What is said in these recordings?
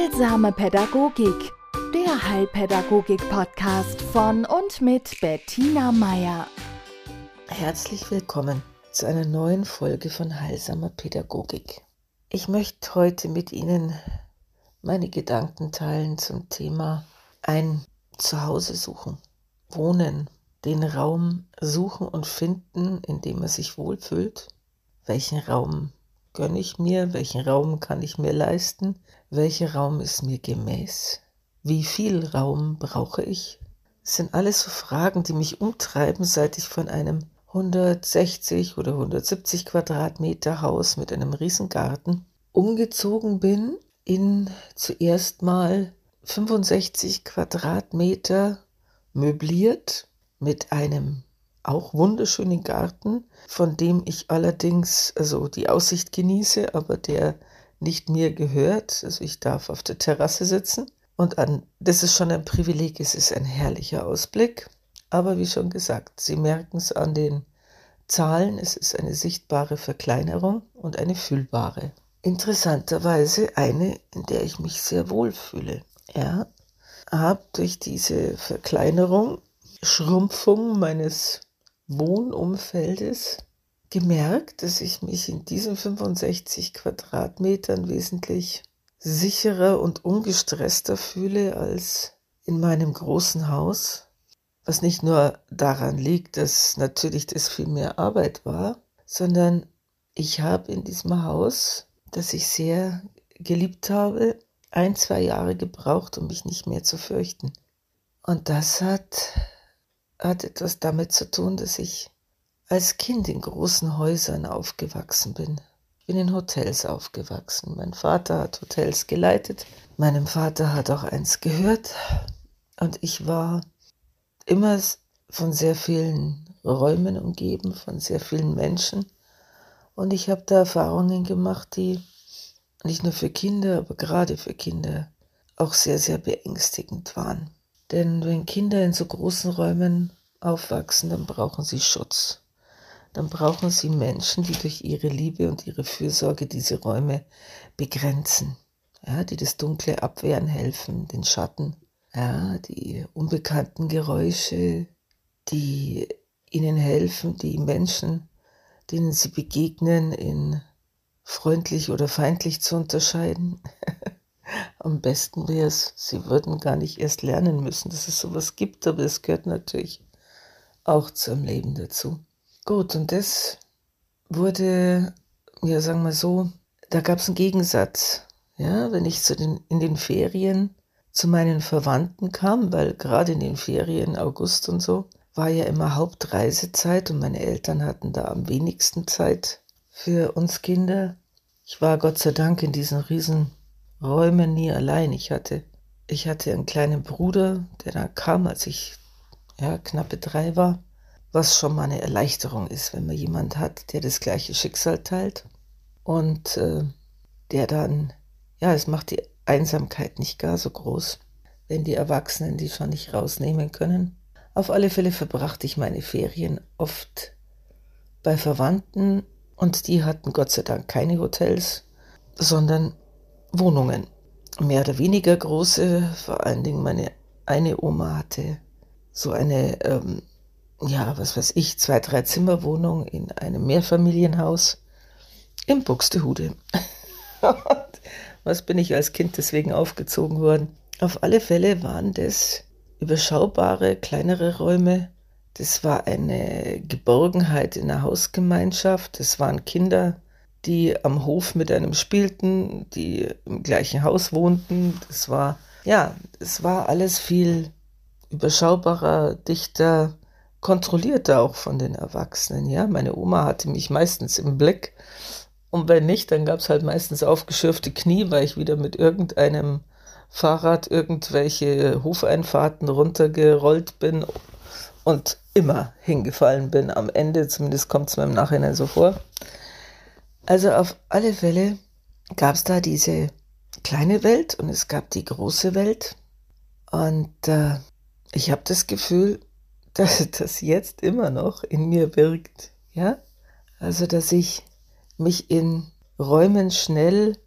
Heilsame Pädagogik, der Heilpädagogik-Podcast von und mit Bettina Meier. Herzlich willkommen zu einer neuen Folge von Heilsamer Pädagogik. Ich möchte heute mit Ihnen meine Gedanken teilen zum Thema ein Zuhause suchen, wohnen, den Raum suchen und finden, in dem er sich wohlfühlt. Welchen Raum gönne ich mir? Welchen Raum kann ich mir leisten? Welcher Raum ist mir gemäß? Wie viel Raum brauche ich? Das sind alles so Fragen, die mich umtreiben, seit ich von einem 160 oder 170 Quadratmeter Haus mit einem Riesengarten umgezogen bin in zuerst mal 65 Quadratmeter möbliert mit einem auch wunderschönen Garten, von dem ich allerdings also die Aussicht genieße, aber der nicht mir gehört. Also ich darf auf der Terrasse sitzen und an, das ist schon ein Privileg, es ist ein herrlicher Ausblick. Aber wie schon gesagt, Sie merken es an den Zahlen, es ist eine sichtbare Verkleinerung und eine fühlbare. Interessanterweise eine, in der ich mich sehr wohl fühle. Ja, habe durch diese Verkleinerung, Schrumpfung meines Wohnumfeldes gemerkt, dass ich mich in diesen 65 Quadratmetern wesentlich sicherer und ungestresster fühle als in meinem großen Haus, was nicht nur daran liegt, dass natürlich das viel mehr Arbeit war, sondern ich habe in diesem Haus, das ich sehr geliebt habe, ein, zwei Jahre gebraucht, um mich nicht mehr zu fürchten. Und das hat, hat etwas damit zu tun, dass ich als Kind in großen Häusern aufgewachsen bin. Ich bin in Hotels aufgewachsen. Mein Vater hat Hotels geleitet. Meinem Vater hat auch eins gehört. Und ich war immer von sehr vielen Räumen umgeben, von sehr vielen Menschen. Und ich habe da Erfahrungen gemacht, die nicht nur für Kinder, aber gerade für Kinder auch sehr, sehr beängstigend waren. Denn wenn Kinder in so großen Räumen aufwachsen, dann brauchen sie Schutz. Dann brauchen sie Menschen, die durch ihre Liebe und ihre Fürsorge diese Räume begrenzen. Ja, die das Dunkle abwehren helfen, den Schatten, ja, die unbekannten Geräusche, die ihnen helfen, die Menschen, denen sie begegnen, in freundlich oder feindlich zu unterscheiden. Am besten wäre es, sie würden gar nicht erst lernen müssen, dass es sowas gibt, aber es gehört natürlich auch zum Leben dazu. Gut, und das wurde, ja, sagen wir so, da gab es einen Gegensatz. Ja, wenn ich zu den, in den Ferien zu meinen Verwandten kam, weil gerade in den Ferien, August und so, war ja immer Hauptreisezeit und meine Eltern hatten da am wenigsten Zeit für uns Kinder. Ich war Gott sei Dank in diesen riesen Räumen nie allein. Ich hatte, ich hatte einen kleinen Bruder, der da kam, als ich ja, knappe drei war, was schon mal eine Erleichterung ist, wenn man jemand hat, der das gleiche Schicksal teilt und äh, der dann, ja, es macht die Einsamkeit nicht gar so groß, wenn die Erwachsenen die schon nicht rausnehmen können. Auf alle Fälle verbrachte ich meine Ferien oft bei Verwandten und die hatten Gott sei Dank keine Hotels, sondern Wohnungen. Mehr oder weniger große, vor allen Dingen meine eine Oma hatte so eine, ähm, ja, was weiß ich, zwei, drei Zimmerwohnung in einem Mehrfamilienhaus in Buxtehude. was bin ich als Kind deswegen aufgezogen worden? Auf alle Fälle waren das überschaubare, kleinere Räume, das war eine Geborgenheit in der Hausgemeinschaft. Das waren Kinder, die am Hof mit einem spielten, die im gleichen Haus wohnten. Das war, ja, es war alles viel überschaubarer, dichter, kontrollierter auch von den Erwachsenen. Ja, meine Oma hatte mich meistens im Blick. Und wenn nicht, dann gab es halt meistens aufgeschürfte Knie, weil ich wieder mit irgendeinem Fahrrad irgendwelche Hofeinfahrten runtergerollt bin und immer hingefallen bin am Ende, zumindest kommt es mir im Nachhinein so vor. Also auf alle Fälle gab es da diese kleine Welt und es gab die große Welt. Und äh, ich habe das Gefühl, dass das jetzt immer noch in mir wirkt. Ja? Also, dass ich mich in Räumen schnell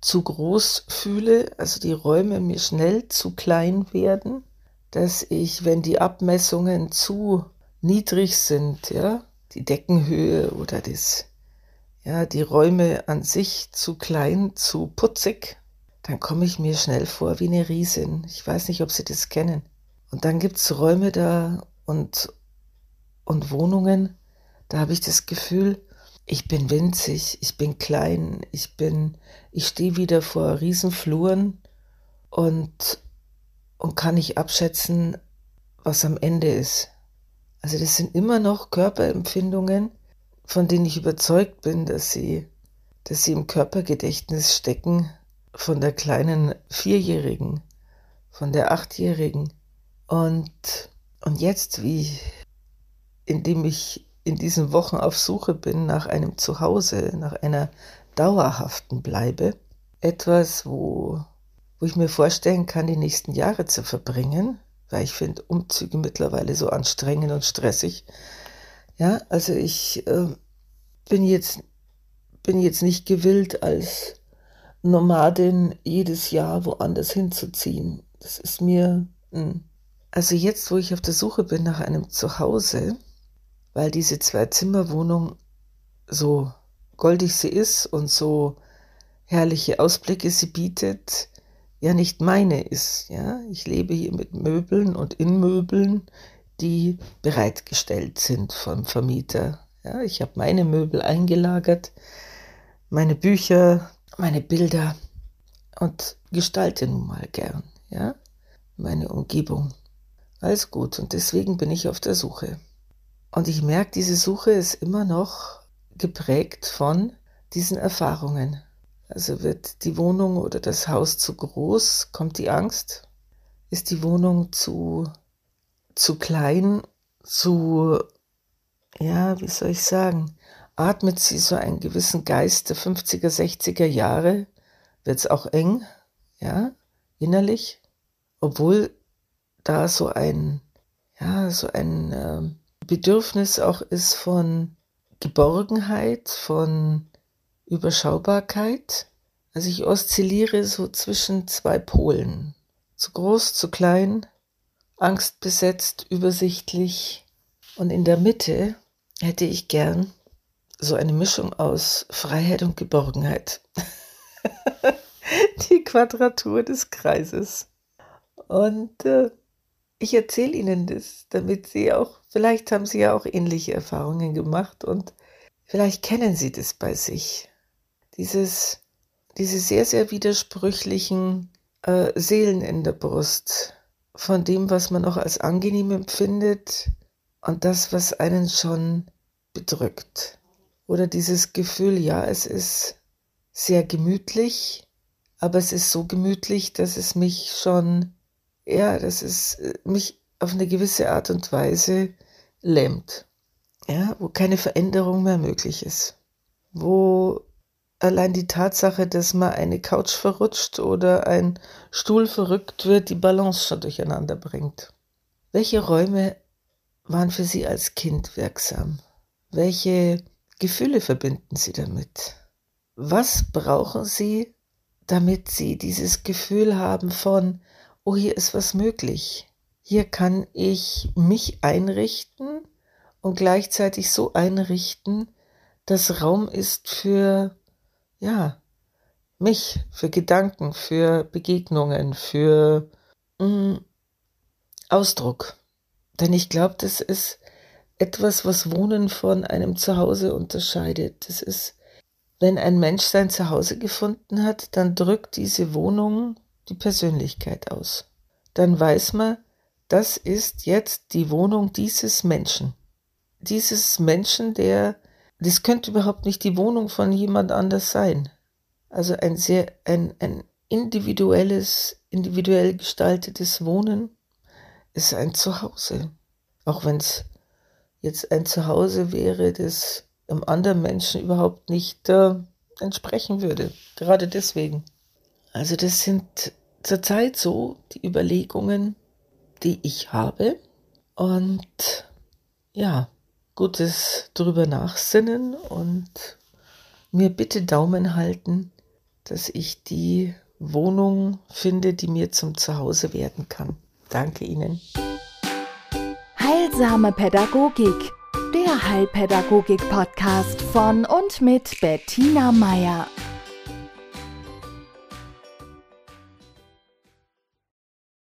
zu groß fühle, also die Räume mir schnell zu klein werden, dass ich, wenn die Abmessungen zu niedrig sind, ja, die Deckenhöhe oder das, ja, die Räume an sich zu klein, zu putzig, dann komme ich mir schnell vor wie eine Riesin. Ich weiß nicht, ob Sie das kennen. Und dann gibt es Räume da und, und Wohnungen, da habe ich das Gefühl, ich bin winzig, ich bin klein, ich bin, ich stehe wieder vor Riesenfluren und, und kann nicht abschätzen, was am Ende ist. Also das sind immer noch Körperempfindungen, von denen ich überzeugt bin, dass sie, dass sie im Körpergedächtnis stecken von der kleinen Vierjährigen, von der Achtjährigen. Und, und jetzt, wie, indem ich in diesen Wochen auf Suche bin nach einem Zuhause, nach einer dauerhaften Bleibe, etwas, wo, wo ich mir vorstellen kann, die nächsten Jahre zu verbringen, weil ich finde Umzüge mittlerweile so anstrengend und stressig. Ja, also ich äh, bin jetzt bin jetzt nicht gewillt, als Nomadin jedes Jahr woanders hinzuziehen. Das ist mir, mh. Hm. also jetzt, wo ich auf der Suche bin nach einem Zuhause, weil diese Zwei-Zimmer-Wohnung so goldig sie ist und so herrliche Ausblicke sie bietet, ja nicht meine ist. Ja, ich lebe hier mit Möbeln und in Möbeln, die bereitgestellt sind vom Vermieter. Ja, ich habe meine Möbel eingelagert, meine Bücher, meine Bilder und gestalte nun mal gern. Ja, meine Umgebung. Alles gut und deswegen bin ich auf der Suche. Und ich merke, diese Suche ist immer noch geprägt von diesen Erfahrungen. Also wird die Wohnung oder das Haus zu groß, kommt die Angst. Ist die Wohnung zu, zu klein, zu, ja, wie soll ich sagen, atmet sie so einen gewissen Geist der 50er, 60er Jahre, wird es auch eng, ja, innerlich, obwohl da so ein, ja, so ein, äh, Bedürfnis auch ist von Geborgenheit, von Überschaubarkeit. Also ich oszilliere so zwischen zwei Polen. Zu groß, zu klein, angstbesetzt, übersichtlich. Und in der Mitte hätte ich gern so eine Mischung aus Freiheit und Geborgenheit. Die Quadratur des Kreises. Und äh, ich erzähle Ihnen das, damit Sie auch, vielleicht haben Sie ja auch ähnliche Erfahrungen gemacht und vielleicht kennen Sie das bei sich. Dieses, diese sehr, sehr widersprüchlichen äh, Seelen in der Brust von dem, was man auch als angenehm empfindet und das, was einen schon bedrückt. Oder dieses Gefühl, ja, es ist sehr gemütlich, aber es ist so gemütlich, dass es mich schon ja, dass es äh, mich auf eine gewisse Art und Weise lähmt. Ja, wo keine Veränderung mehr möglich ist. Wo allein die Tatsache, dass mal eine Couch verrutscht oder ein Stuhl verrückt wird, die Balance schon durcheinander bringt. Welche Räume waren für Sie als Kind wirksam? Welche Gefühle verbinden Sie damit? Was brauchen Sie, damit Sie dieses Gefühl haben von, oh, hier ist was möglich. Hier kann ich mich einrichten und gleichzeitig so einrichten, dass Raum ist für, ja, mich, für Gedanken, für Begegnungen, für mh, mm, Ausdruck. Denn ich glaube, das ist etwas, was Wohnen von einem Zuhause unterscheidet. Das ist, wenn ein Mensch sein Zuhause gefunden hat, dann drückt diese Wohnung die Persönlichkeit aus. Dann weiß man, das ist jetzt die Wohnung dieses Menschen. Dieses Menschen, der, das könnte überhaupt nicht die Wohnung von jemand anders sein. Also ein sehr, ein, ein individuelles, individuell gestaltetes Wohnen ist ein Zuhause. Auch wenn es jetzt ein Zuhause wäre, das einem anderen Menschen überhaupt nicht äh, entsprechen würde. Gerade deswegen. Also das sind zurzeit so die Überlegungen, die ich habe. Und ja, gutes drüber nachsinnen und mir bitte Daumen halten, dass ich die Wohnung finde, die mir zum Zuhause werden kann. Danke Ihnen. Heilsame Pädagogik, der Heilpädagogik-Podcast von und mit Bettina Meier.